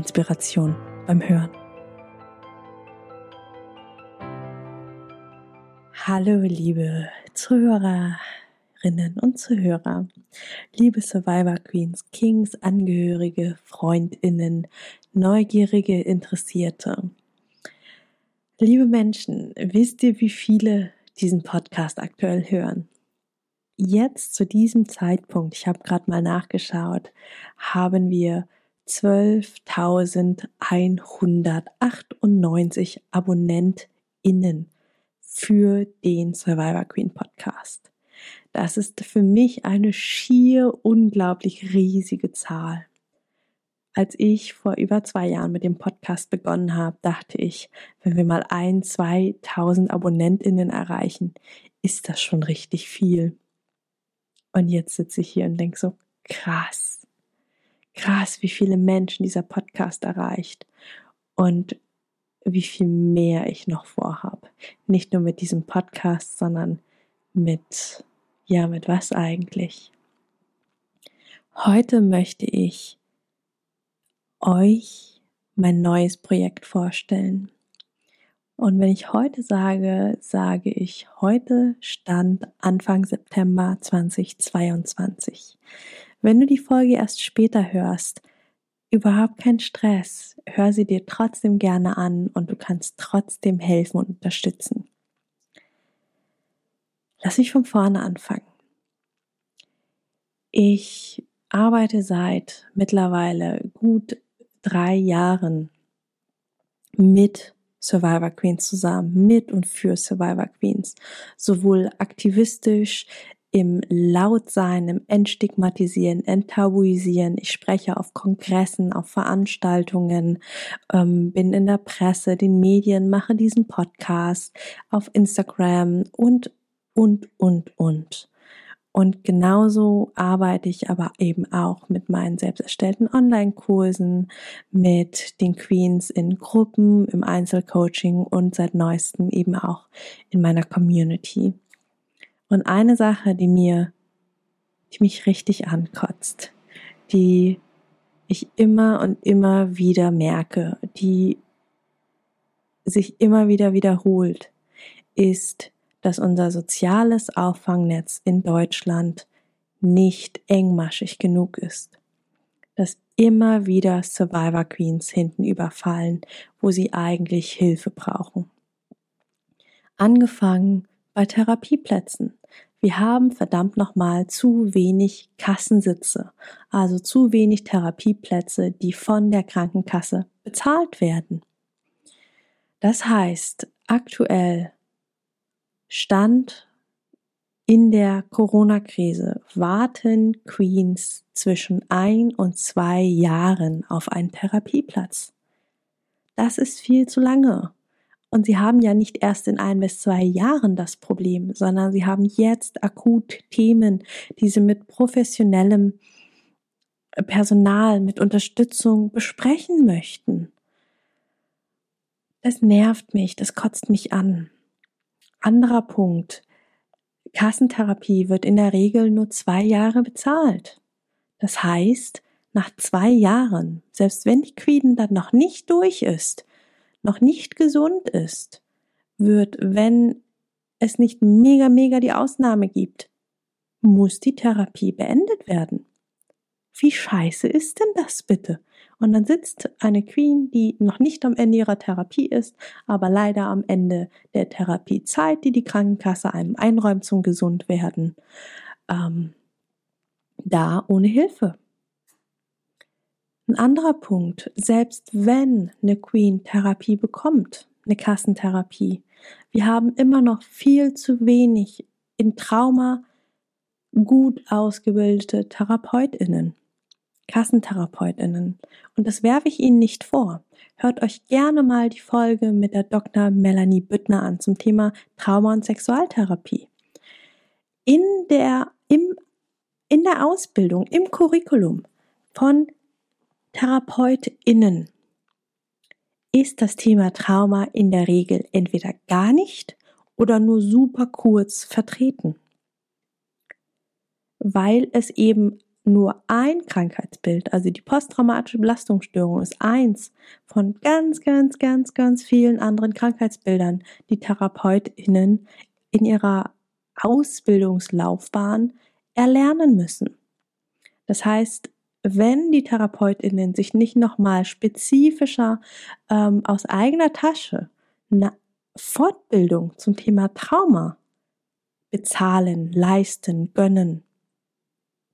Inspiration beim Hören. Hallo, liebe Zuhörerinnen und Zuhörer, liebe Survivor Queens, Kings, Angehörige, Freundinnen, neugierige Interessierte. Liebe Menschen, wisst ihr, wie viele diesen Podcast aktuell hören? Jetzt zu diesem Zeitpunkt, ich habe gerade mal nachgeschaut, haben wir 12.198 AbonnentInnen für den Survivor Queen Podcast. Das ist für mich eine schier unglaublich riesige Zahl. Als ich vor über zwei Jahren mit dem Podcast begonnen habe, dachte ich, wenn wir mal ein, 2000 AbonnentInnen erreichen, ist das schon richtig viel. Und jetzt sitze ich hier und denke so, krass krass, wie viele Menschen dieser Podcast erreicht und wie viel mehr ich noch vorhabe. Nicht nur mit diesem Podcast, sondern mit, ja, mit was eigentlich? Heute möchte ich euch mein neues Projekt vorstellen. Und wenn ich heute sage, sage ich heute Stand Anfang September 2022. Wenn du die Folge erst später hörst, überhaupt kein Stress. Hör sie dir trotzdem gerne an und du kannst trotzdem helfen und unterstützen. Lass mich von vorne anfangen. Ich arbeite seit mittlerweile gut drei Jahren mit Survivor Queens zusammen, mit und für Survivor Queens, sowohl aktivistisch im Lautsein, im Entstigmatisieren, Enttabuisieren. Ich spreche auf Kongressen, auf Veranstaltungen, ähm, bin in der Presse, den Medien, mache diesen Podcast auf Instagram und, und, und, und. Und genauso arbeite ich aber eben auch mit meinen selbst erstellten Online-Kursen, mit den Queens in Gruppen, im Einzelcoaching und seit neuestem eben auch in meiner Community. Und eine Sache, die mir, die mich richtig ankotzt, die ich immer und immer wieder merke, die sich immer wieder wiederholt, ist, dass unser soziales Auffangnetz in Deutschland nicht engmaschig genug ist. Dass immer wieder Survivor Queens hinten überfallen, wo sie eigentlich Hilfe brauchen. Angefangen bei Therapieplätzen. Wir haben verdammt nochmal zu wenig Kassensitze, also zu wenig Therapieplätze, die von der Krankenkasse bezahlt werden. Das heißt, aktuell Stand in der Corona-Krise warten Queens zwischen ein und zwei Jahren auf einen Therapieplatz. Das ist viel zu lange. Und sie haben ja nicht erst in ein bis zwei Jahren das Problem, sondern sie haben jetzt akut Themen, die sie mit professionellem Personal, mit Unterstützung besprechen möchten. Das nervt mich, das kotzt mich an. Anderer Punkt. Kassentherapie wird in der Regel nur zwei Jahre bezahlt. Das heißt, nach zwei Jahren, selbst wenn die Queen dann noch nicht durch ist, noch nicht gesund ist, wird, wenn es nicht mega, mega die Ausnahme gibt, muss die Therapie beendet werden. Wie scheiße ist denn das bitte? Und dann sitzt eine Queen, die noch nicht am Ende ihrer Therapie ist, aber leider am Ende der Therapiezeit, die die Krankenkasse einem einräumt zum Gesundwerden, ähm, da ohne Hilfe. Ein anderer Punkt, selbst wenn eine Queen Therapie bekommt, eine Kassentherapie, wir haben immer noch viel zu wenig in Trauma gut ausgebildete Therapeutinnen. Kassentherapeutinnen. Und das werfe ich Ihnen nicht vor. Hört euch gerne mal die Folge mit der Dr. Melanie Büttner an zum Thema Trauma- und Sexualtherapie. In der, im, in der Ausbildung, im Curriculum von TherapeutInnen ist das Thema Trauma in der Regel entweder gar nicht oder nur super kurz vertreten, weil es eben nur ein Krankheitsbild, also die posttraumatische Belastungsstörung ist eins von ganz, ganz, ganz, ganz vielen anderen Krankheitsbildern, die Therapeutinnen in ihrer Ausbildungslaufbahn erlernen müssen. Das heißt, wenn die Therapeutinnen sich nicht nochmal spezifischer ähm, aus eigener Tasche eine Fortbildung zum Thema Trauma bezahlen, leisten, gönnen,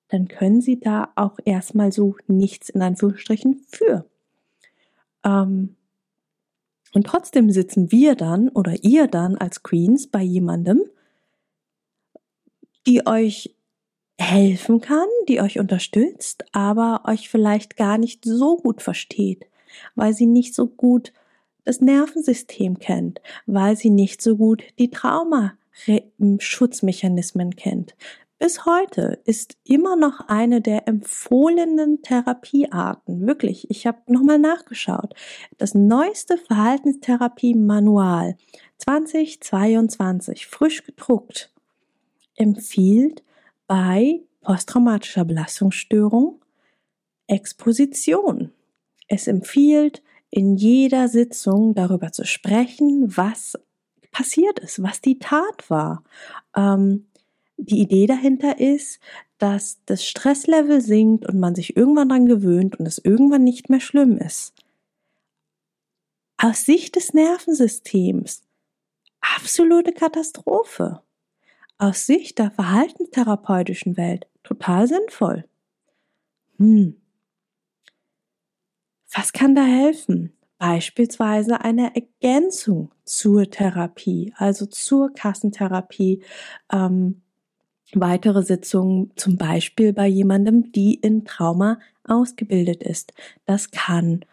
dann können sie da auch erstmal so nichts in Anführungsstrichen für. Ähm, und trotzdem sitzen wir dann oder ihr dann als Queens bei jemandem, die euch helfen kann, die euch unterstützt, aber euch vielleicht gar nicht so gut versteht, weil sie nicht so gut das Nervensystem kennt, weil sie nicht so gut die Traumaschutzmechanismen kennt. Bis heute ist immer noch eine der empfohlenen Therapiearten. Wirklich, ich habe nochmal nachgeschaut. Das neueste Verhaltenstherapie-Manual 2022, frisch gedruckt, empfiehlt bei posttraumatischer Belastungsstörung Exposition. Es empfiehlt in jeder Sitzung darüber zu sprechen, was passiert ist, was die Tat war. Ähm, die Idee dahinter ist, dass das Stresslevel sinkt und man sich irgendwann daran gewöhnt und es irgendwann nicht mehr schlimm ist. Aus Sicht des Nervensystems absolute Katastrophe aus Sicht der verhaltenstherapeutischen Welt total sinnvoll. Hm. Was kann da helfen? Beispielsweise eine Ergänzung zur Therapie, also zur Kassentherapie. Ähm, weitere Sitzungen, zum Beispiel bei jemandem, die in Trauma ausgebildet ist. Das kann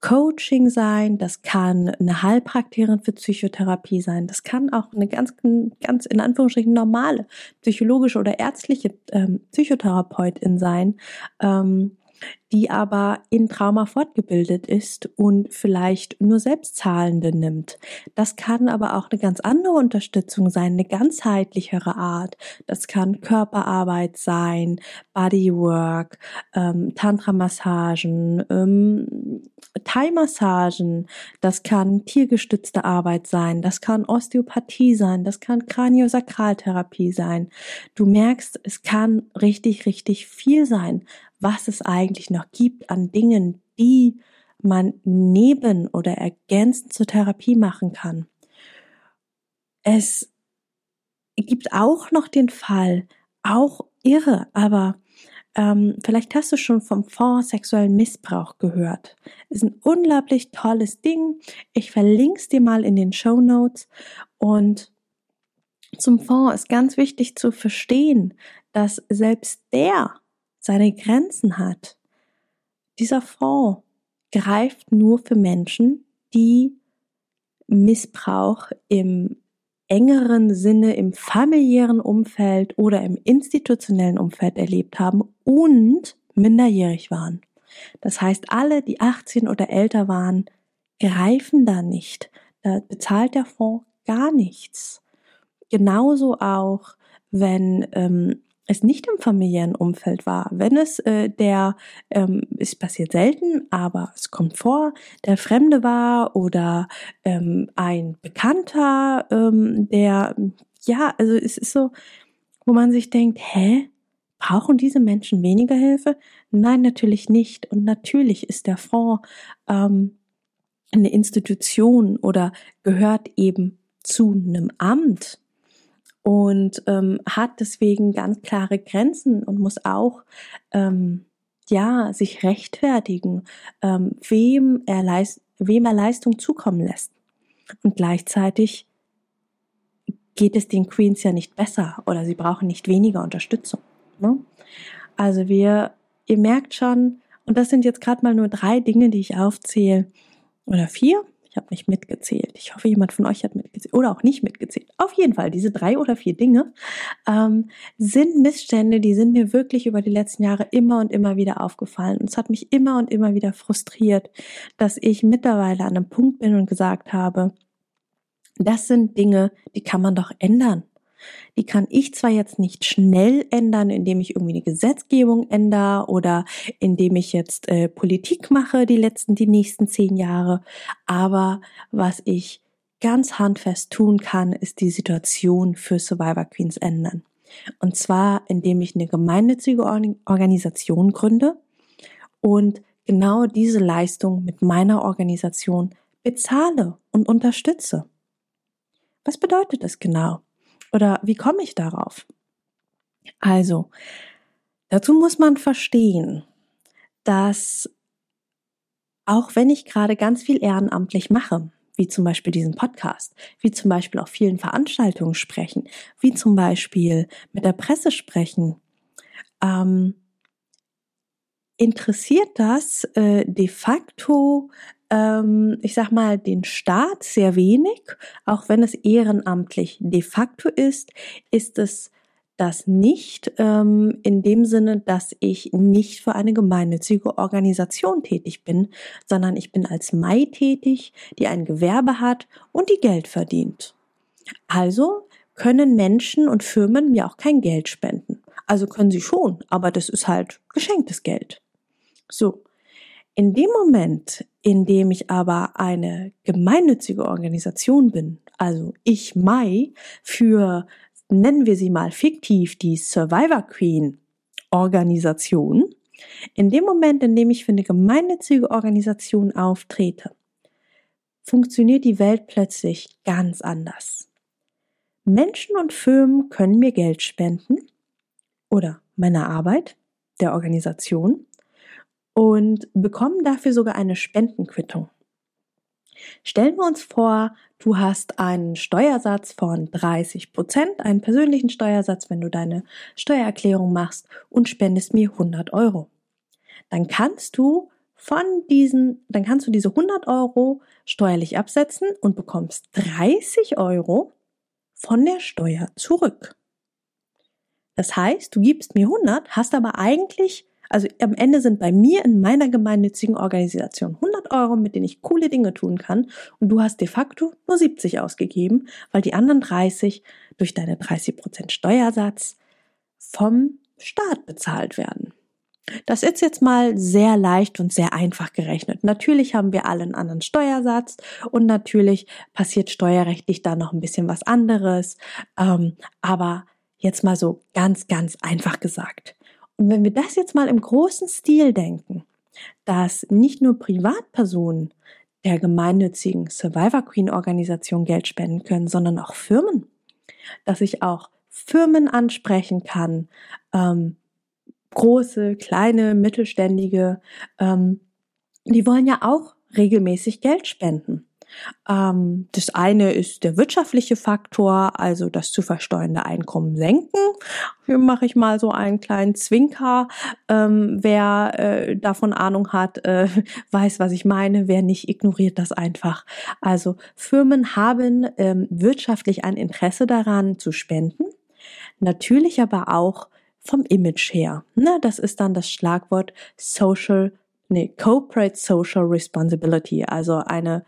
Coaching sein, das kann eine Heilpraktikerin für Psychotherapie sein, das kann auch eine ganz, ganz in Anführungsstrichen normale psychologische oder ärztliche ähm, Psychotherapeutin sein. Ähm, die aber in Trauma fortgebildet ist und vielleicht nur Selbstzahlende nimmt. Das kann aber auch eine ganz andere Unterstützung sein, eine ganzheitlichere Art. Das kann Körperarbeit sein, Bodywork, ähm, Tantra-Massagen, ähm, Thai-Massagen, das kann tiergestützte Arbeit sein, das kann Osteopathie sein, das kann Kraniosakraltherapie sein. Du merkst, es kann richtig, richtig viel sein, was es eigentlich noch gibt an Dingen, die man neben oder ergänzend zur Therapie machen kann. Es gibt auch noch den Fall, auch irre, aber ähm, vielleicht hast du schon vom Fonds sexuellen Missbrauch gehört. Ist ein unglaublich tolles Ding. Ich verlinke es dir mal in den Show Notes. Und zum Fonds ist ganz wichtig zu verstehen, dass selbst der seine Grenzen hat. Dieser Fonds greift nur für Menschen, die Missbrauch im engeren Sinne im familiären Umfeld oder im institutionellen Umfeld erlebt haben und minderjährig waren. Das heißt, alle, die 18 oder älter waren, greifen da nicht. Da bezahlt der Fonds gar nichts. Genauso auch, wenn ähm, es nicht im familiären Umfeld war, wenn es äh, der, ähm, es passiert selten, aber es kommt vor, der Fremde war oder ähm, ein Bekannter, ähm, der, ja, also es ist so, wo man sich denkt, hä? Brauchen diese Menschen weniger Hilfe? Nein, natürlich nicht. Und natürlich ist der Fonds ähm, eine Institution oder gehört eben zu einem Amt und ähm, hat deswegen ganz klare Grenzen und muss auch ähm, ja sich rechtfertigen, ähm, wem er leist, wem er Leistung zukommen lässt. Und gleichzeitig geht es den Queens ja nicht besser oder sie brauchen nicht weniger Unterstützung. Ne? Also wir, ihr merkt schon, Und das sind jetzt gerade mal nur drei Dinge, die ich aufzähle. Oder vier. Ich habe nicht mitgezählt. Ich hoffe, jemand von euch hat mitgezählt oder auch nicht mitgezählt. Auf jeden Fall, diese drei oder vier Dinge ähm, sind Missstände, die sind mir wirklich über die letzten Jahre immer und immer wieder aufgefallen. Und es hat mich immer und immer wieder frustriert, dass ich mittlerweile an einem Punkt bin und gesagt habe, das sind Dinge, die kann man doch ändern. Die kann ich zwar jetzt nicht schnell ändern, indem ich irgendwie eine Gesetzgebung ändere oder indem ich jetzt äh, Politik mache die letzten, die nächsten zehn Jahre, aber was ich ganz handfest tun kann, ist die Situation für Survivor Queens ändern. Und zwar, indem ich eine gemeinnützige Organisation gründe und genau diese Leistung mit meiner Organisation bezahle und unterstütze. Was bedeutet das genau? Oder wie komme ich darauf? Also, dazu muss man verstehen, dass auch wenn ich gerade ganz viel ehrenamtlich mache, wie zum Beispiel diesen Podcast, wie zum Beispiel auf vielen Veranstaltungen sprechen, wie zum Beispiel mit der Presse sprechen, ähm, interessiert das äh, de facto ähm, ich sag mal, den Staat sehr wenig, auch wenn es ehrenamtlich de facto ist, ist es das nicht ähm, in dem Sinne, dass ich nicht für eine gemeinnützige Organisation tätig bin, sondern ich bin als Mai tätig, die ein Gewerbe hat und die Geld verdient. Also können Menschen und Firmen mir auch kein Geld spenden. Also können sie schon, aber das ist halt geschenktes Geld. So. In dem Moment, in dem ich aber eine gemeinnützige Organisation bin, also ich Mai für, nennen wir sie mal fiktiv, die Survivor Queen Organisation, in dem Moment, in dem ich für eine gemeinnützige Organisation auftrete, funktioniert die Welt plötzlich ganz anders. Menschen und Firmen können mir Geld spenden oder meine Arbeit der Organisation und bekommen dafür sogar eine Spendenquittung. Stellen wir uns vor, du hast einen Steuersatz von 30 Prozent, einen persönlichen Steuersatz, wenn du deine Steuererklärung machst und spendest mir 100 Euro. Dann kannst du von diesen, dann kannst du diese 100 Euro steuerlich absetzen und bekommst 30 Euro von der Steuer zurück. Das heißt, du gibst mir 100, hast aber eigentlich also am Ende sind bei mir in meiner gemeinnützigen Organisation 100 Euro, mit denen ich coole Dinge tun kann und du hast de facto nur 70 ausgegeben, weil die anderen 30 durch deine 30% Steuersatz vom Staat bezahlt werden. Das ist jetzt mal sehr leicht und sehr einfach gerechnet. Natürlich haben wir alle einen anderen Steuersatz und natürlich passiert steuerrechtlich da noch ein bisschen was anderes. Ähm, aber jetzt mal so ganz, ganz einfach gesagt. Und wenn wir das jetzt mal im großen Stil denken, dass nicht nur Privatpersonen der gemeinnützigen Survivor Queen Organisation Geld spenden können, sondern auch Firmen, dass ich auch Firmen ansprechen kann, ähm, große, kleine, mittelständige, ähm, die wollen ja auch regelmäßig Geld spenden. Ähm, das eine ist der wirtschaftliche Faktor, also das zu versteuernde Einkommen senken. Hier mache ich mal so einen kleinen Zwinker. Ähm, wer äh, davon Ahnung hat, äh, weiß, was ich meine. Wer nicht, ignoriert das einfach. Also Firmen haben ähm, wirtschaftlich ein Interesse daran zu spenden. Natürlich aber auch vom Image her. Ne, das ist dann das Schlagwort Social, nee, Corporate Social Responsibility, also eine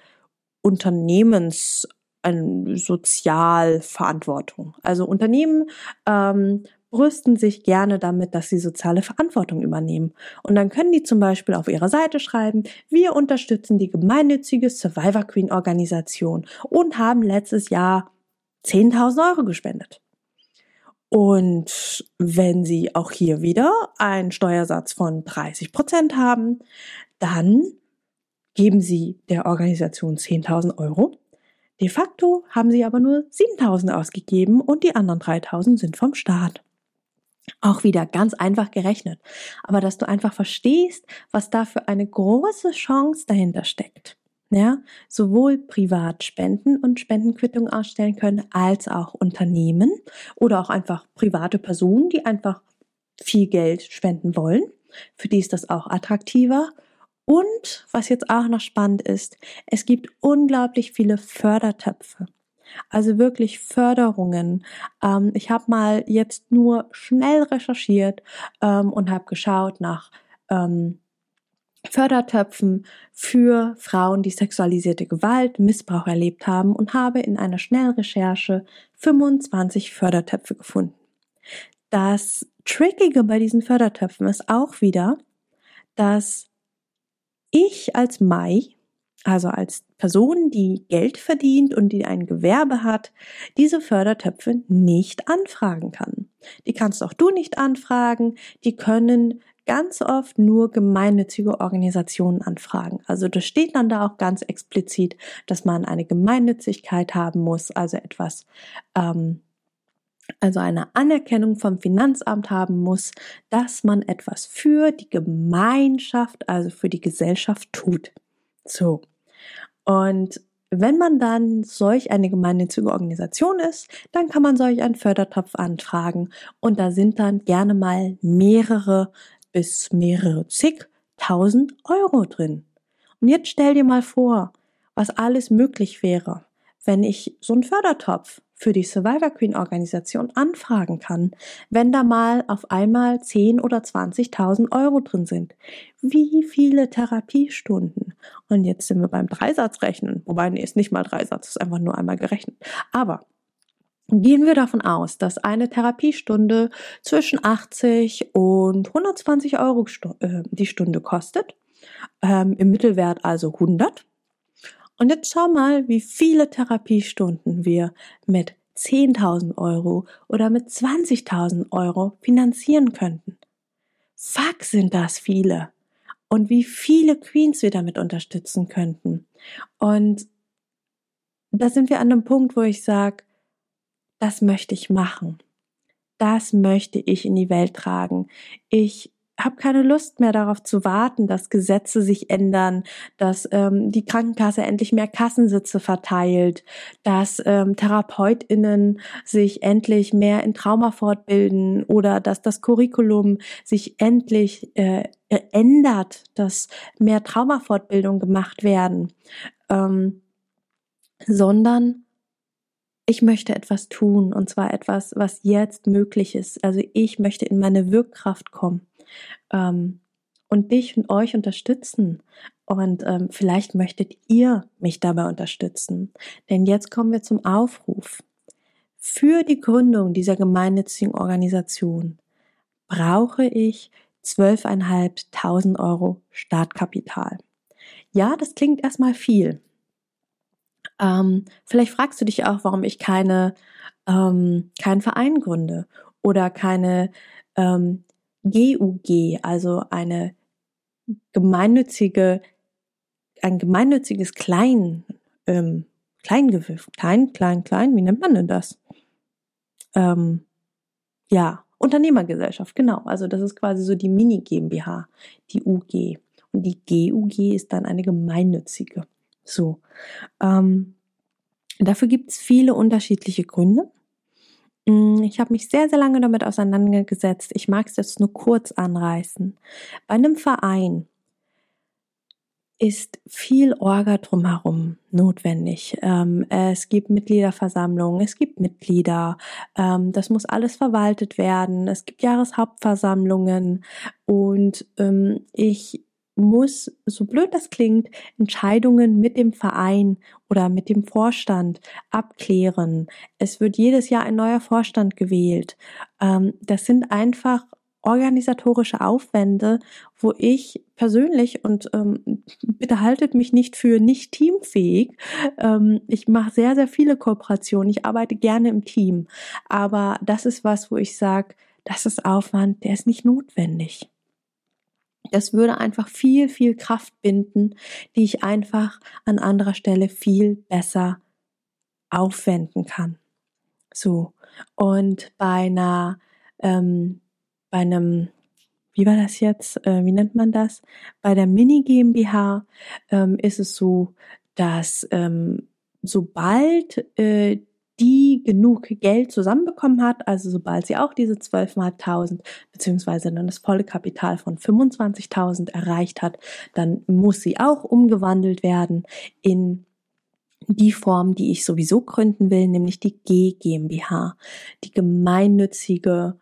Unternehmens eine Sozialverantwortung. Also Unternehmen ähm, brüsten sich gerne damit, dass sie soziale Verantwortung übernehmen. Und dann können die zum Beispiel auf ihrer Seite schreiben, wir unterstützen die gemeinnützige Survivor Queen Organisation und haben letztes Jahr 10.000 Euro gespendet. Und wenn sie auch hier wieder einen Steuersatz von 30 Prozent haben, dann geben sie der Organisation 10.000 Euro. De facto haben sie aber nur 7.000 ausgegeben und die anderen 3.000 sind vom Staat. Auch wieder ganz einfach gerechnet. Aber dass du einfach verstehst, was da für eine große Chance dahinter steckt. Ja, sowohl privat spenden und Spendenquittungen ausstellen können, als auch Unternehmen oder auch einfach private Personen, die einfach viel Geld spenden wollen. Für die ist das auch attraktiver. Und was jetzt auch noch spannend ist, es gibt unglaublich viele Fördertöpfe. Also wirklich Förderungen. Ähm, ich habe mal jetzt nur schnell recherchiert ähm, und habe geschaut nach ähm, Fördertöpfen für Frauen, die sexualisierte Gewalt, Missbrauch erlebt haben und habe in einer Schnellrecherche 25 Fördertöpfe gefunden. Das Trickige bei diesen Fördertöpfen ist auch wieder, dass ich als Mai, also als Person, die Geld verdient und die ein Gewerbe hat, diese Fördertöpfe nicht anfragen kann. Die kannst auch du nicht anfragen. Die können ganz oft nur gemeinnützige Organisationen anfragen. Also das steht dann da auch ganz explizit, dass man eine Gemeinnützigkeit haben muss, also etwas, ähm, also eine Anerkennung vom Finanzamt haben muss, dass man etwas für die Gemeinschaft, also für die Gesellschaft tut. So. Und wenn man dann solch eine gemeinnützige Organisation ist, dann kann man solch einen Fördertopf anfragen und da sind dann gerne mal mehrere bis mehrere zigtausend Euro drin. Und jetzt stell dir mal vor, was alles möglich wäre, wenn ich so einen Fördertopf für die Survivor Queen Organisation anfragen kann, wenn da mal auf einmal 10 oder 20.000 Euro drin sind. Wie viele Therapiestunden? Und jetzt sind wir beim Dreisatzrechnen, wobei nee, ist nicht mal Dreisatz, ist einfach nur einmal gerechnet. Aber Gehen wir davon aus, dass eine Therapiestunde zwischen 80 und 120 Euro äh, die Stunde kostet, ähm, im Mittelwert also 100. Und jetzt schau mal, wie viele Therapiestunden wir mit 10.000 Euro oder mit 20.000 Euro finanzieren könnten. Fuck sind das viele. Und wie viele Queens wir damit unterstützen könnten. Und da sind wir an einem Punkt, wo ich sage, das möchte ich machen. Das möchte ich in die Welt tragen. Ich habe keine Lust mehr darauf zu warten, dass Gesetze sich ändern, dass ähm, die Krankenkasse endlich mehr Kassensitze verteilt, dass ähm, Therapeutinnen sich endlich mehr in Trauma fortbilden oder dass das Curriculum sich endlich äh, ändert, dass mehr Traumafortbildung gemacht werden, ähm, sondern ich möchte etwas tun und zwar etwas, was jetzt möglich ist. Also ich möchte in meine Wirkkraft kommen ähm, und dich und euch unterstützen. Und ähm, vielleicht möchtet ihr mich dabei unterstützen. Denn jetzt kommen wir zum Aufruf. Für die Gründung dieser gemeinnützigen Organisation brauche ich 12.500 Euro Startkapital. Ja, das klingt erstmal viel. Ähm, vielleicht fragst du dich auch, warum ich keine, ähm, keinen Verein gründe oder keine ähm, GUG, also eine gemeinnützige, ein gemeinnütziges Klein, ähm, Kleingewirr, klein, klein, klein, wie nennt man denn das? Ähm, ja, Unternehmergesellschaft, genau. Also das ist quasi so die Mini GmbH, die UG. Und die GUG ist dann eine gemeinnützige. So. Ähm, dafür gibt es viele unterschiedliche Gründe. Mm, ich habe mich sehr, sehr lange damit auseinandergesetzt. Ich mag es jetzt nur kurz anreißen. Bei einem Verein ist viel Orga drumherum notwendig. Ähm, es gibt Mitgliederversammlungen, es gibt Mitglieder, ähm, das muss alles verwaltet werden, es gibt Jahreshauptversammlungen und ähm, ich muss, so blöd das klingt, Entscheidungen mit dem Verein oder mit dem Vorstand abklären. Es wird jedes Jahr ein neuer Vorstand gewählt. Ähm, das sind einfach organisatorische Aufwände, wo ich persönlich und ähm, bitte haltet mich nicht für nicht teamfähig. Ähm, ich mache sehr, sehr viele Kooperationen. Ich arbeite gerne im Team. Aber das ist was, wo ich sage, das ist Aufwand, der ist nicht notwendig. Das würde einfach viel, viel Kraft binden, die ich einfach an anderer Stelle viel besser aufwenden kann. So. Und bei einer, ähm, bei einem, wie war das jetzt? Äh, wie nennt man das? Bei der Mini GmbH ähm, ist es so, dass ähm, sobald äh, die genug Geld zusammenbekommen hat, also sobald sie auch diese 12.500 beziehungsweise dann das volle Kapital von 25.000 erreicht hat, dann muss sie auch umgewandelt werden in die Form, die ich sowieso gründen will, nämlich die G GmbH, die gemeinnützige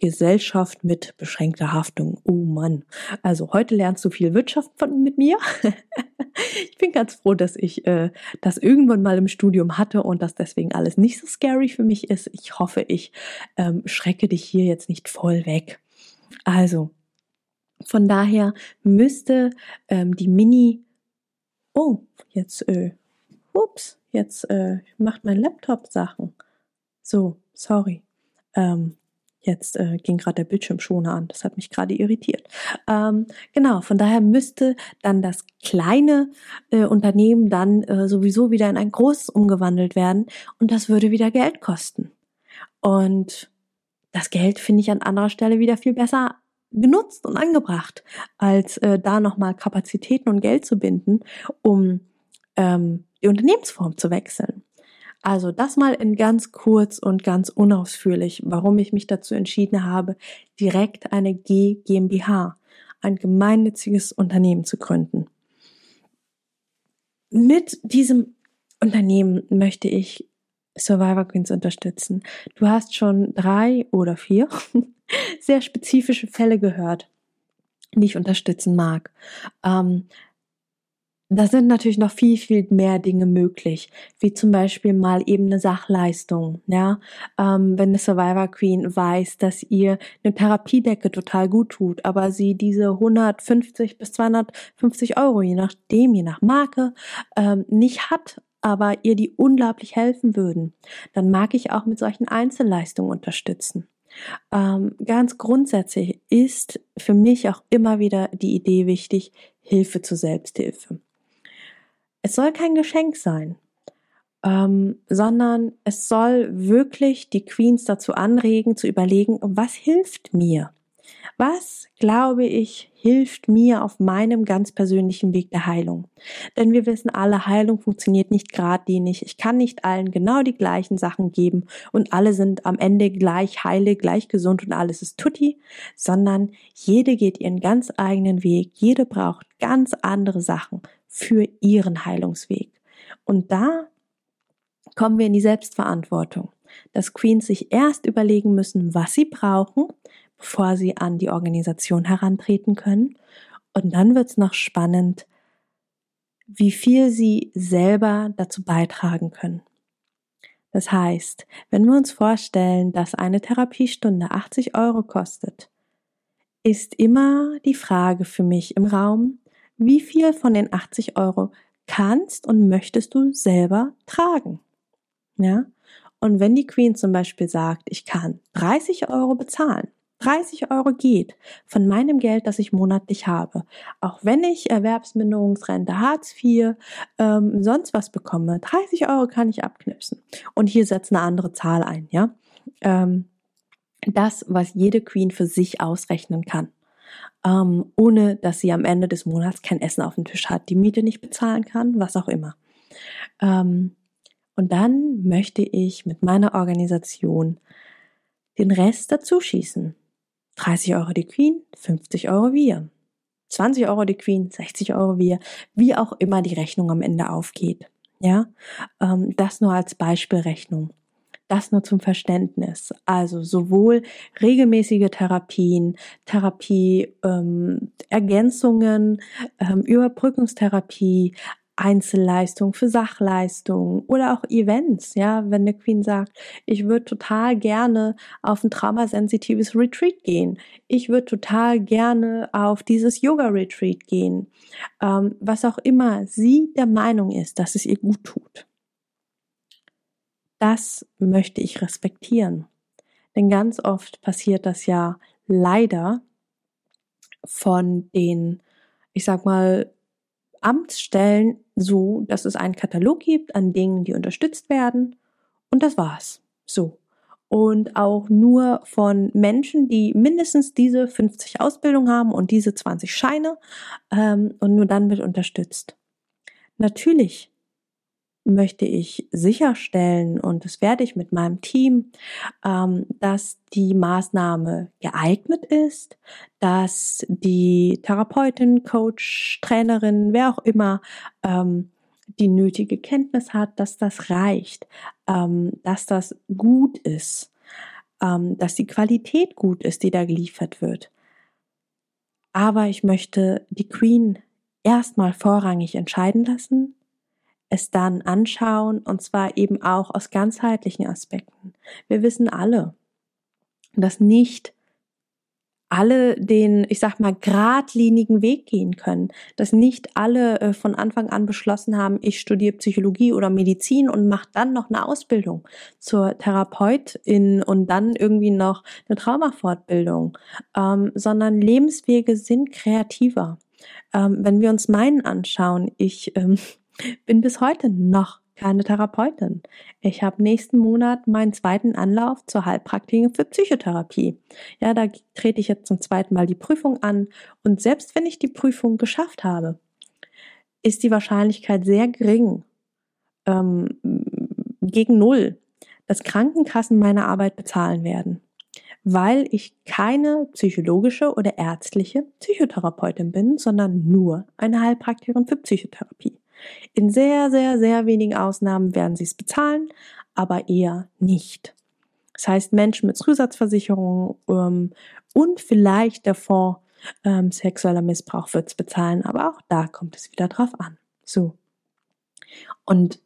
Gesellschaft mit beschränkter Haftung. Oh Mann. Also heute lernst du viel Wirtschaft von, mit mir. ich bin ganz froh, dass ich äh, das irgendwann mal im Studium hatte und dass deswegen alles nicht so scary für mich ist. Ich hoffe, ich ähm, schrecke dich hier jetzt nicht voll weg. Also, von daher müsste ähm, die Mini. Oh, jetzt, äh, ups, jetzt äh, macht mein Laptop Sachen. So, sorry. Ähm, Jetzt äh, ging gerade der Bildschirmschoner an. Das hat mich gerade irritiert. Ähm, genau, von daher müsste dann das kleine äh, Unternehmen dann äh, sowieso wieder in ein großes umgewandelt werden und das würde wieder Geld kosten. Und das Geld finde ich an anderer Stelle wieder viel besser genutzt und angebracht, als äh, da nochmal Kapazitäten und Geld zu binden, um ähm, die Unternehmensform zu wechseln. Also das mal in ganz kurz und ganz unausführlich, warum ich mich dazu entschieden habe, direkt eine G GmbH, ein gemeinnütziges Unternehmen zu gründen. Mit diesem Unternehmen möchte ich Survivor Queens unterstützen. Du hast schon drei oder vier sehr spezifische Fälle gehört, die ich unterstützen mag. Ähm, da sind natürlich noch viel, viel mehr Dinge möglich, wie zum Beispiel mal eben eine Sachleistung. Ja, ähm, wenn eine Survivor Queen weiß, dass ihr eine Therapiedecke total gut tut, aber sie diese 150 bis 250 Euro, je nachdem, je nach Marke, ähm, nicht hat, aber ihr die unglaublich helfen würden, dann mag ich auch mit solchen Einzelleistungen unterstützen. Ähm, ganz grundsätzlich ist für mich auch immer wieder die Idee wichtig, Hilfe zur Selbsthilfe. Es soll kein Geschenk sein, ähm, sondern es soll wirklich die Queens dazu anregen, zu überlegen, was hilft mir? Was, glaube ich, hilft mir auf meinem ganz persönlichen Weg der Heilung? Denn wir wissen alle, Heilung funktioniert nicht geradlinig. Ich kann nicht allen genau die gleichen Sachen geben und alle sind am Ende gleich heile, gleich gesund und alles ist tutti, sondern jede geht ihren ganz eigenen Weg. Jede braucht ganz andere Sachen für ihren Heilungsweg. Und da kommen wir in die Selbstverantwortung, dass Queens sich erst überlegen müssen, was sie brauchen, bevor sie an die Organisation herantreten können. Und dann wird es noch spannend, wie viel sie selber dazu beitragen können. Das heißt, wenn wir uns vorstellen, dass eine Therapiestunde 80 Euro kostet, ist immer die Frage für mich im Raum, wie viel von den 80 Euro kannst und möchtest du selber tragen. Ja? Und wenn die Queen zum Beispiel sagt, ich kann 30 Euro bezahlen, 30 Euro geht von meinem Geld, das ich monatlich habe. Auch wenn ich Erwerbsminderungsrente, Hartz IV, ähm, sonst was bekomme, 30 Euro kann ich abknipsen. Und hier setzt eine andere Zahl ein, ja. Ähm, das, was jede Queen für sich ausrechnen kann ähm, ohne dass sie am Ende des Monats kein Essen auf dem Tisch hat, die Miete nicht bezahlen kann, was auch immer. Ähm, und dann möchte ich mit meiner Organisation den Rest dazu schießen. 30 Euro die Queen, 50 Euro wir. 20 Euro die Queen, 60 Euro wir, wie auch immer die Rechnung am Ende aufgeht. Ja, ähm, das nur als Beispielrechnung. Das nur zum Verständnis. Also sowohl regelmäßige Therapien, Therapie, ähm, Ergänzungen, ähm, Überbrückungstherapie, Einzelleistung für Sachleistung oder auch Events, ja, wenn eine Queen sagt, ich würde total gerne auf ein traumasensitives Retreat gehen, ich würde total gerne auf dieses Yoga-Retreat gehen, ähm, was auch immer sie der Meinung ist, dass es ihr gut tut das möchte ich respektieren. Denn ganz oft passiert das ja leider von den, ich sag mal, Amtsstellen so, dass es einen Katalog gibt an Dingen, die unterstützt werden. Und das war's. So. Und auch nur von Menschen, die mindestens diese 50 Ausbildung haben und diese 20 Scheine ähm, und nur dann wird unterstützt. Natürlich möchte ich sicherstellen, und das werde ich mit meinem Team, ähm, dass die Maßnahme geeignet ist, dass die Therapeutin, Coach, Trainerin, wer auch immer, ähm, die nötige Kenntnis hat, dass das reicht, ähm, dass das gut ist, dass die Qualität gut ist, die da geliefert wird. Aber ich möchte die Queen erstmal vorrangig entscheiden lassen es dann anschauen und zwar eben auch aus ganzheitlichen Aspekten. Wir wissen alle, dass nicht alle den, ich sag mal, geradlinigen Weg gehen können, dass nicht alle äh, von Anfang an beschlossen haben, ich studiere Psychologie oder Medizin und mache dann noch eine Ausbildung zur Therapeutin und dann irgendwie noch eine Traumafortbildung, ähm, sondern Lebenswege sind kreativer. Ähm, wenn wir uns meinen anschauen, ich ähm, bin bis heute noch keine Therapeutin. Ich habe nächsten Monat meinen zweiten Anlauf zur Heilpraktikerin für Psychotherapie. Ja, da trete ich jetzt zum zweiten Mal die Prüfung an und selbst wenn ich die Prüfung geschafft habe, ist die Wahrscheinlichkeit sehr gering, ähm, gegen null, dass Krankenkassen meine Arbeit bezahlen werden, weil ich keine psychologische oder ärztliche Psychotherapeutin bin, sondern nur eine Heilpraktikerin für Psychotherapie. In sehr, sehr, sehr wenigen Ausnahmen werden sie es bezahlen, aber eher nicht. Das heißt, Menschen mit Zusatzversicherung ähm, und vielleicht der Fonds ähm, sexueller Missbrauch wird es bezahlen, aber auch da kommt es wieder drauf an. So. Und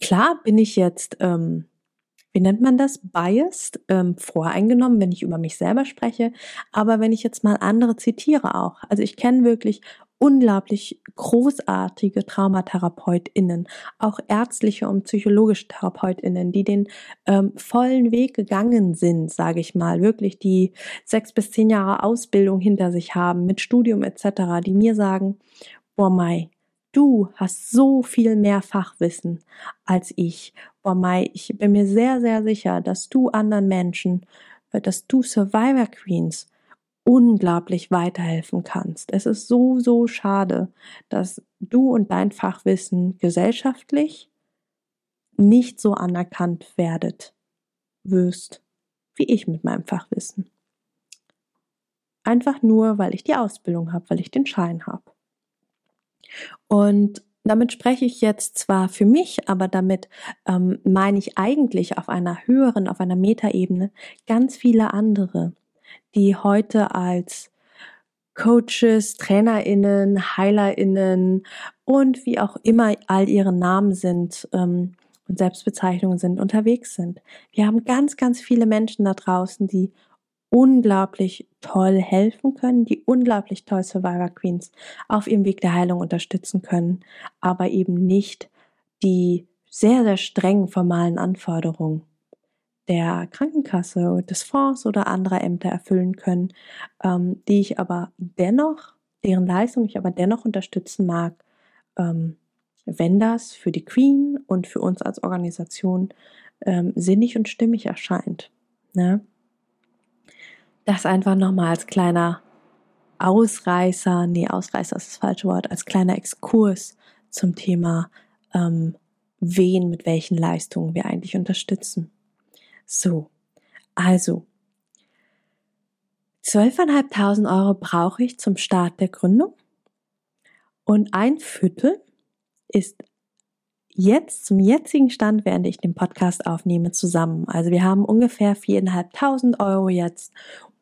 klar bin ich jetzt, ähm, wie nennt man das, biased, ähm, voreingenommen, wenn ich über mich selber spreche, aber wenn ich jetzt mal andere zitiere auch. Also ich kenne wirklich unglaublich großartige TraumatherapeutInnen, auch ärztliche und psychologische TherapeutInnen, die den ähm, vollen Weg gegangen sind, sage ich mal, wirklich die sechs bis zehn Jahre Ausbildung hinter sich haben, mit Studium etc., die mir sagen, boah, Mai, du hast so viel mehr Fachwissen als ich. Boah, Mai, ich bin mir sehr, sehr sicher, dass du anderen Menschen, äh, dass du Survivor Queens unglaublich weiterhelfen kannst. Es ist so, so schade, dass du und dein Fachwissen gesellschaftlich nicht so anerkannt werdet, wirst, wie ich mit meinem Fachwissen. Einfach nur, weil ich die Ausbildung habe, weil ich den Schein habe. Und damit spreche ich jetzt zwar für mich, aber damit ähm, meine ich eigentlich auf einer höheren, auf einer Metaebene ganz viele andere, die heute als Coaches, TrainerInnen, HeilerInnen und wie auch immer all ihre Namen sind ähm, und Selbstbezeichnungen sind, unterwegs sind. Wir haben ganz, ganz viele Menschen da draußen, die unglaublich toll helfen können, die unglaublich toll Survivor Queens auf ihrem Weg der Heilung unterstützen können, aber eben nicht die sehr, sehr strengen formalen Anforderungen der Krankenkasse, des Fonds oder anderer Ämter erfüllen können, ähm, die ich aber dennoch, deren Leistung ich aber dennoch unterstützen mag, ähm, wenn das für die Queen und für uns als Organisation ähm, sinnig und stimmig erscheint. Ne? Das einfach nochmal als kleiner Ausreißer, nee, Ausreißer ist das falsche Wort, als kleiner Exkurs zum Thema, ähm, wen mit welchen Leistungen wir eigentlich unterstützen. So, also 12.500 Euro brauche ich zum Start der Gründung und ein Viertel ist jetzt zum jetzigen Stand, während ich den Podcast aufnehme, zusammen. Also wir haben ungefähr 4.500 Euro jetzt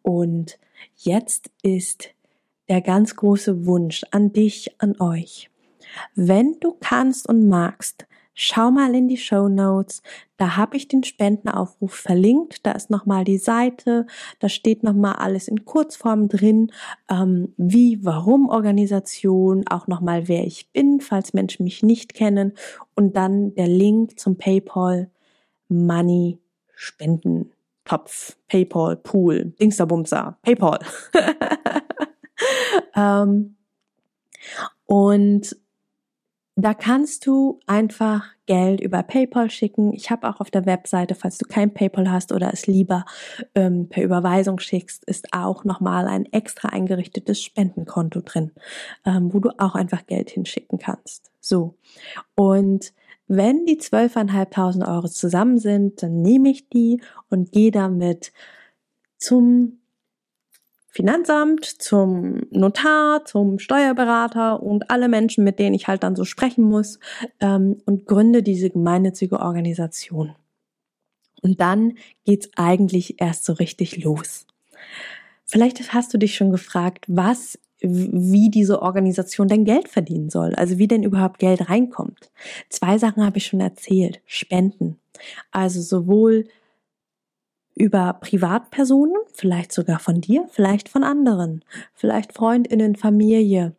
und jetzt ist der ganz große Wunsch an dich, an euch. Wenn du kannst und magst, Schau mal in die Show Notes, da habe ich den Spendenaufruf verlinkt, da ist nochmal die Seite, da steht nochmal alles in Kurzform drin, ähm, wie, warum Organisation, auch nochmal wer ich bin, falls Menschen mich nicht kennen. Und dann der Link zum PayPal Money Spendentopf, PayPal, Pool, Dingsterbumser, PayPal. ähm, und da kannst du einfach Geld über PayPal schicken. Ich habe auch auf der Webseite, falls du kein PayPal hast oder es lieber ähm, per Überweisung schickst, ist auch nochmal ein extra eingerichtetes Spendenkonto drin, ähm, wo du auch einfach Geld hinschicken kannst. So. Und wenn die 12.500 Euro zusammen sind, dann nehme ich die und gehe damit zum Finanzamt, zum Notar, zum Steuerberater und alle Menschen, mit denen ich halt dann so sprechen muss ähm, und gründe diese gemeinnützige Organisation. Und dann geht's eigentlich erst so richtig los. Vielleicht hast du dich schon gefragt, was wie diese Organisation denn Geld verdienen soll, also wie denn überhaupt Geld reinkommt. Zwei Sachen habe ich schon erzählt. Spenden. Also sowohl über Privatpersonen, vielleicht sogar von dir, vielleicht von anderen, vielleicht Freundinnen, Familie,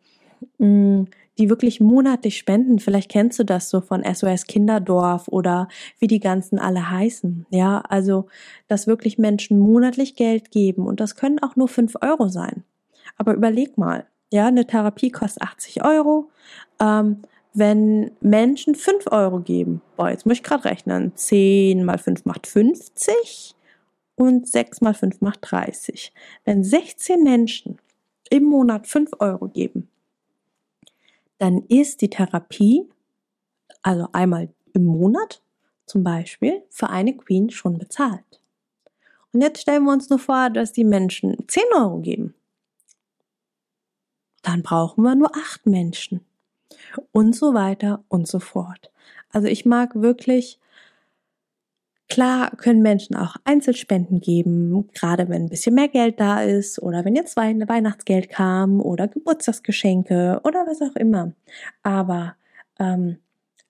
mm, die wirklich monatlich spenden. Vielleicht kennst du das so von SOS Kinderdorf oder wie die ganzen alle heißen. Ja, also, dass wirklich Menschen monatlich Geld geben und das können auch nur fünf Euro sein. Aber überleg mal, ja, eine Therapie kostet 80 Euro. Ähm, wenn Menschen 5 Euro geben, boah, jetzt muss ich gerade rechnen, 10 mal 5 macht 50 und 6 mal 5 macht 30. Wenn 16 Menschen im Monat 5 Euro geben, dann ist die Therapie, also einmal im Monat zum Beispiel, für eine Queen schon bezahlt. Und jetzt stellen wir uns nur vor, dass die Menschen 10 Euro geben dann brauchen wir nur acht Menschen. Und so weiter und so fort. Also ich mag wirklich, klar können Menschen auch Einzelspenden geben, gerade wenn ein bisschen mehr Geld da ist oder wenn jetzt Weihnachtsgeld kam oder Geburtstagsgeschenke oder was auch immer. Aber ähm,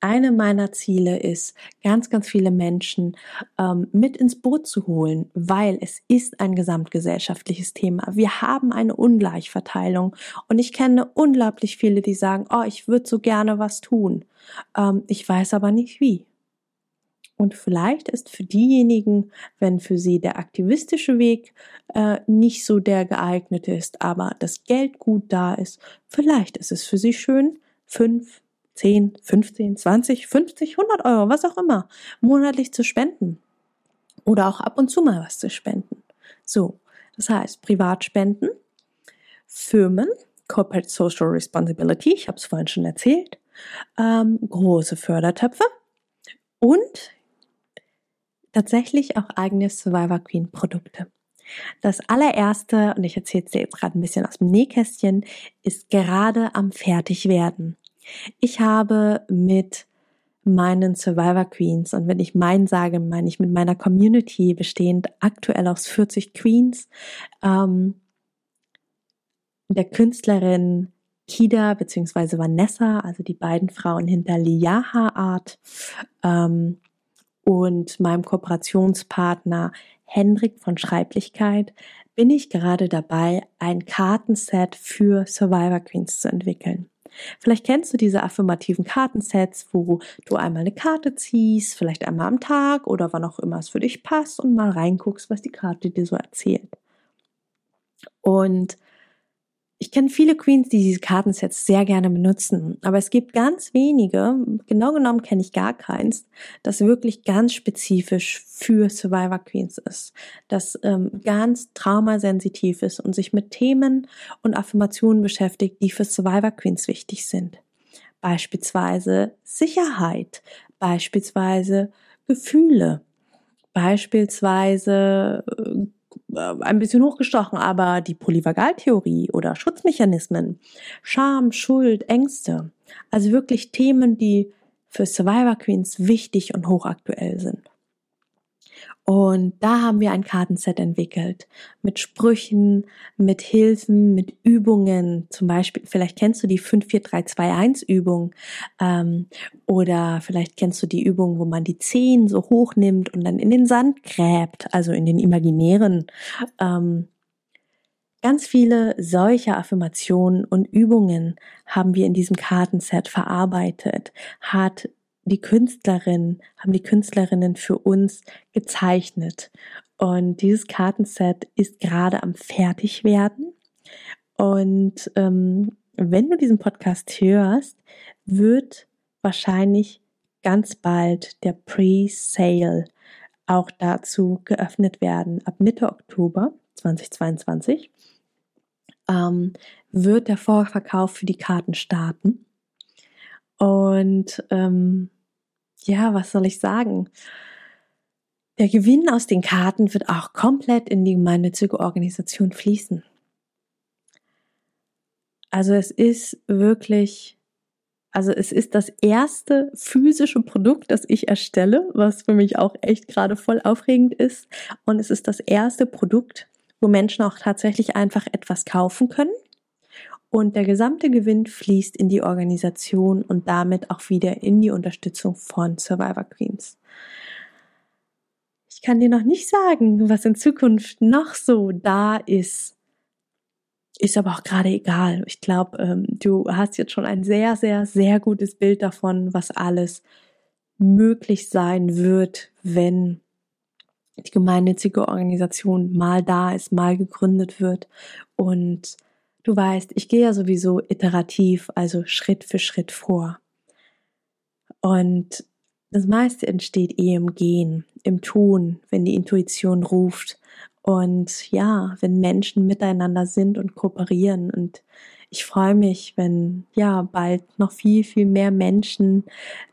eine meiner Ziele ist, ganz, ganz viele Menschen ähm, mit ins Boot zu holen, weil es ist ein gesamtgesellschaftliches Thema. Wir haben eine Ungleichverteilung und ich kenne unglaublich viele, die sagen, oh, ich würde so gerne was tun. Ähm, ich weiß aber nicht wie. Und vielleicht ist für diejenigen, wenn für sie der aktivistische Weg äh, nicht so der geeignete ist, aber das Geld gut da ist, vielleicht ist es für sie schön, fünf, 10, 15, 20, 50, 100 Euro, was auch immer, monatlich zu spenden. Oder auch ab und zu mal was zu spenden. So, das heißt, Privatspenden, Firmen, Corporate Social Responsibility, ich habe es vorhin schon erzählt, ähm, große Fördertöpfe und tatsächlich auch eigene Survivor Queen Produkte. Das allererste, und ich erzähle es dir jetzt gerade ein bisschen aus dem Nähkästchen, ist gerade am Fertigwerden. Ich habe mit meinen Survivor Queens und wenn ich mein sage, meine ich mit meiner Community bestehend aktuell aus 40 Queens, ähm, der Künstlerin Kida bzw. Vanessa, also die beiden Frauen hinter Liaha Art ähm, und meinem Kooperationspartner Hendrik von Schreiblichkeit bin ich gerade dabei, ein Kartenset für Survivor Queens zu entwickeln. Vielleicht kennst du diese affirmativen Kartensets, wo du einmal eine Karte ziehst, vielleicht einmal am Tag oder wann auch immer es für dich passt und mal reinguckst, was die Karte dir so erzählt. Und ich kenne viele Queens, die diese Kartensets sehr gerne benutzen, aber es gibt ganz wenige, genau genommen kenne ich gar keins, das wirklich ganz spezifisch für Survivor Queens ist, das ähm, ganz traumasensitiv ist und sich mit Themen und Affirmationen beschäftigt, die für Survivor Queens wichtig sind. Beispielsweise Sicherheit, beispielsweise Gefühle, beispielsweise äh, ein bisschen hochgestochen, aber die Polyvagaltheorie oder Schutzmechanismen, Scham, Schuld, Ängste, also wirklich Themen, die für Survivor Queens wichtig und hochaktuell sind. Und da haben wir ein Kartenset entwickelt mit Sprüchen, mit Hilfen, mit Übungen. Zum Beispiel, vielleicht kennst du die 54321 Übung ähm, oder vielleicht kennst du die Übung, wo man die Zehen so hoch nimmt und dann in den Sand gräbt, also in den imaginären. Ähm, Ganz viele solcher Affirmationen und Übungen haben wir in diesem Kartenset verarbeitet, hat die Künstlerin, haben die Künstlerinnen für uns gezeichnet. Und dieses Kartenset ist gerade am Fertigwerden. Und ähm, wenn du diesen Podcast hörst, wird wahrscheinlich ganz bald der Pre-Sale auch dazu geöffnet werden. Ab Mitte Oktober 2022 ähm, wird der Vorverkauf für die Karten starten. Und ähm, ja, was soll ich sagen? Der Gewinn aus den Karten wird auch komplett in die gemeinnützige Organisation fließen. Also es ist wirklich, also es ist das erste physische Produkt, das ich erstelle, was für mich auch echt gerade voll aufregend ist. Und es ist das erste Produkt, wo Menschen auch tatsächlich einfach etwas kaufen können. Und der gesamte Gewinn fließt in die Organisation und damit auch wieder in die Unterstützung von Survivor Queens. Ich kann dir noch nicht sagen, was in Zukunft noch so da ist ist aber auch gerade egal. Ich glaube, ähm, du hast jetzt schon ein sehr, sehr, sehr gutes Bild davon, was alles möglich sein wird, wenn die gemeinnützige Organisation mal da ist, mal gegründet wird. Und du weißt, ich gehe ja sowieso iterativ, also Schritt für Schritt vor. Und das meiste entsteht eh im Gehen, im Tun, wenn die Intuition ruft und ja, wenn Menschen miteinander sind und kooperieren und ich freue mich, wenn ja bald noch viel, viel mehr Menschen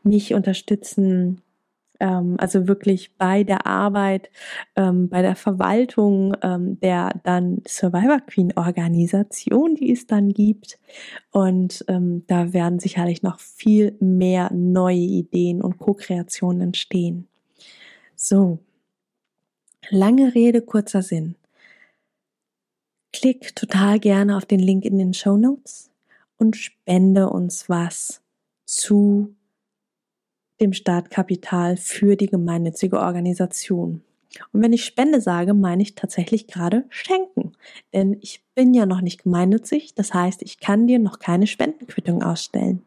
mich unterstützen, also wirklich bei der Arbeit, ähm, bei der Verwaltung ähm, der dann Survivor Queen Organisation, die es dann gibt. Und ähm, da werden sicherlich noch viel mehr neue Ideen und Co-Kreationen entstehen. So, Lange Rede, kurzer Sinn. Klick total gerne auf den Link in den Show Notes und spende uns was zu dem Startkapital für die gemeinnützige Organisation. Und wenn ich Spende sage, meine ich tatsächlich gerade schenken. Denn ich bin ja noch nicht gemeinnützig, das heißt, ich kann dir noch keine Spendenquittung ausstellen.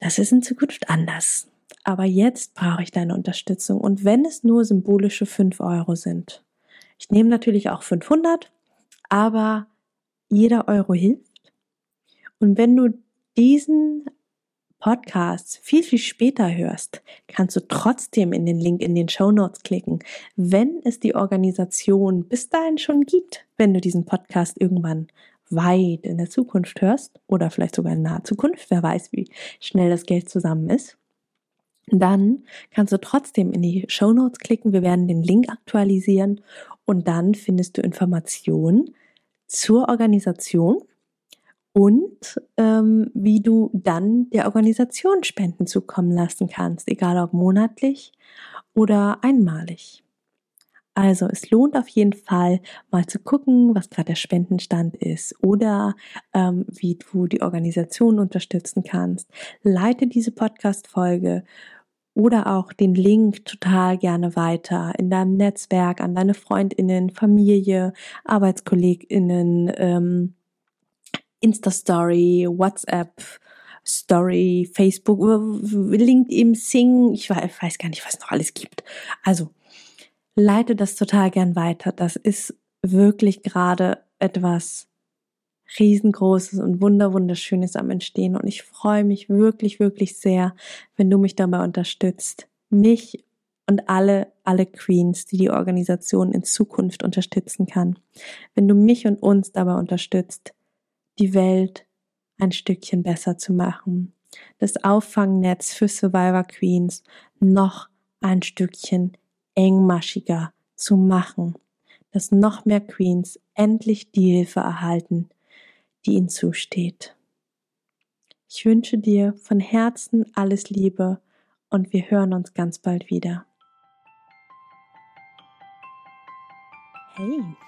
Das ist in Zukunft anders aber jetzt brauche ich deine Unterstützung. Und wenn es nur symbolische 5 Euro sind. Ich nehme natürlich auch 500, aber jeder Euro hilft. Und wenn du diesen Podcast viel, viel später hörst, kannst du trotzdem in den Link in den Show Notes klicken, wenn es die Organisation bis dahin schon gibt, wenn du diesen Podcast irgendwann weit in der Zukunft hörst oder vielleicht sogar in naher Zukunft, wer weiß, wie schnell das Geld zusammen ist dann kannst du trotzdem in die Show Notes klicken. Wir werden den Link aktualisieren und dann findest du Informationen zur Organisation und ähm, wie du dann der Organisation Spenden zukommen lassen kannst, egal ob monatlich oder einmalig. Also es lohnt auf jeden Fall mal zu gucken, was gerade der Spendenstand ist oder ähm, wie du die Organisation unterstützen kannst. Leite diese Podcast-Folge oder auch den Link total gerne weiter in deinem Netzwerk an deine Freundinnen, Familie, Arbeitskolleginnen, ähm, Insta-Story, WhatsApp, Story, Facebook, LinkedIn, Sing, ich weiß gar nicht, was es noch alles gibt. Also leite das total gern weiter. Das ist wirklich gerade etwas riesengroßes und wunderwunderschönes am Entstehen. Und ich freue mich wirklich, wirklich sehr, wenn du mich dabei unterstützt. Mich und alle, alle Queens, die die Organisation in Zukunft unterstützen kann. Wenn du mich und uns dabei unterstützt, die Welt ein Stückchen besser zu machen. Das Auffangnetz für Survivor Queens noch ein Stückchen engmaschiger zu machen. Dass noch mehr Queens endlich die Hilfe erhalten, die ihnen zusteht. Ich wünsche dir von Herzen alles Liebe und wir hören uns ganz bald wieder. Hey!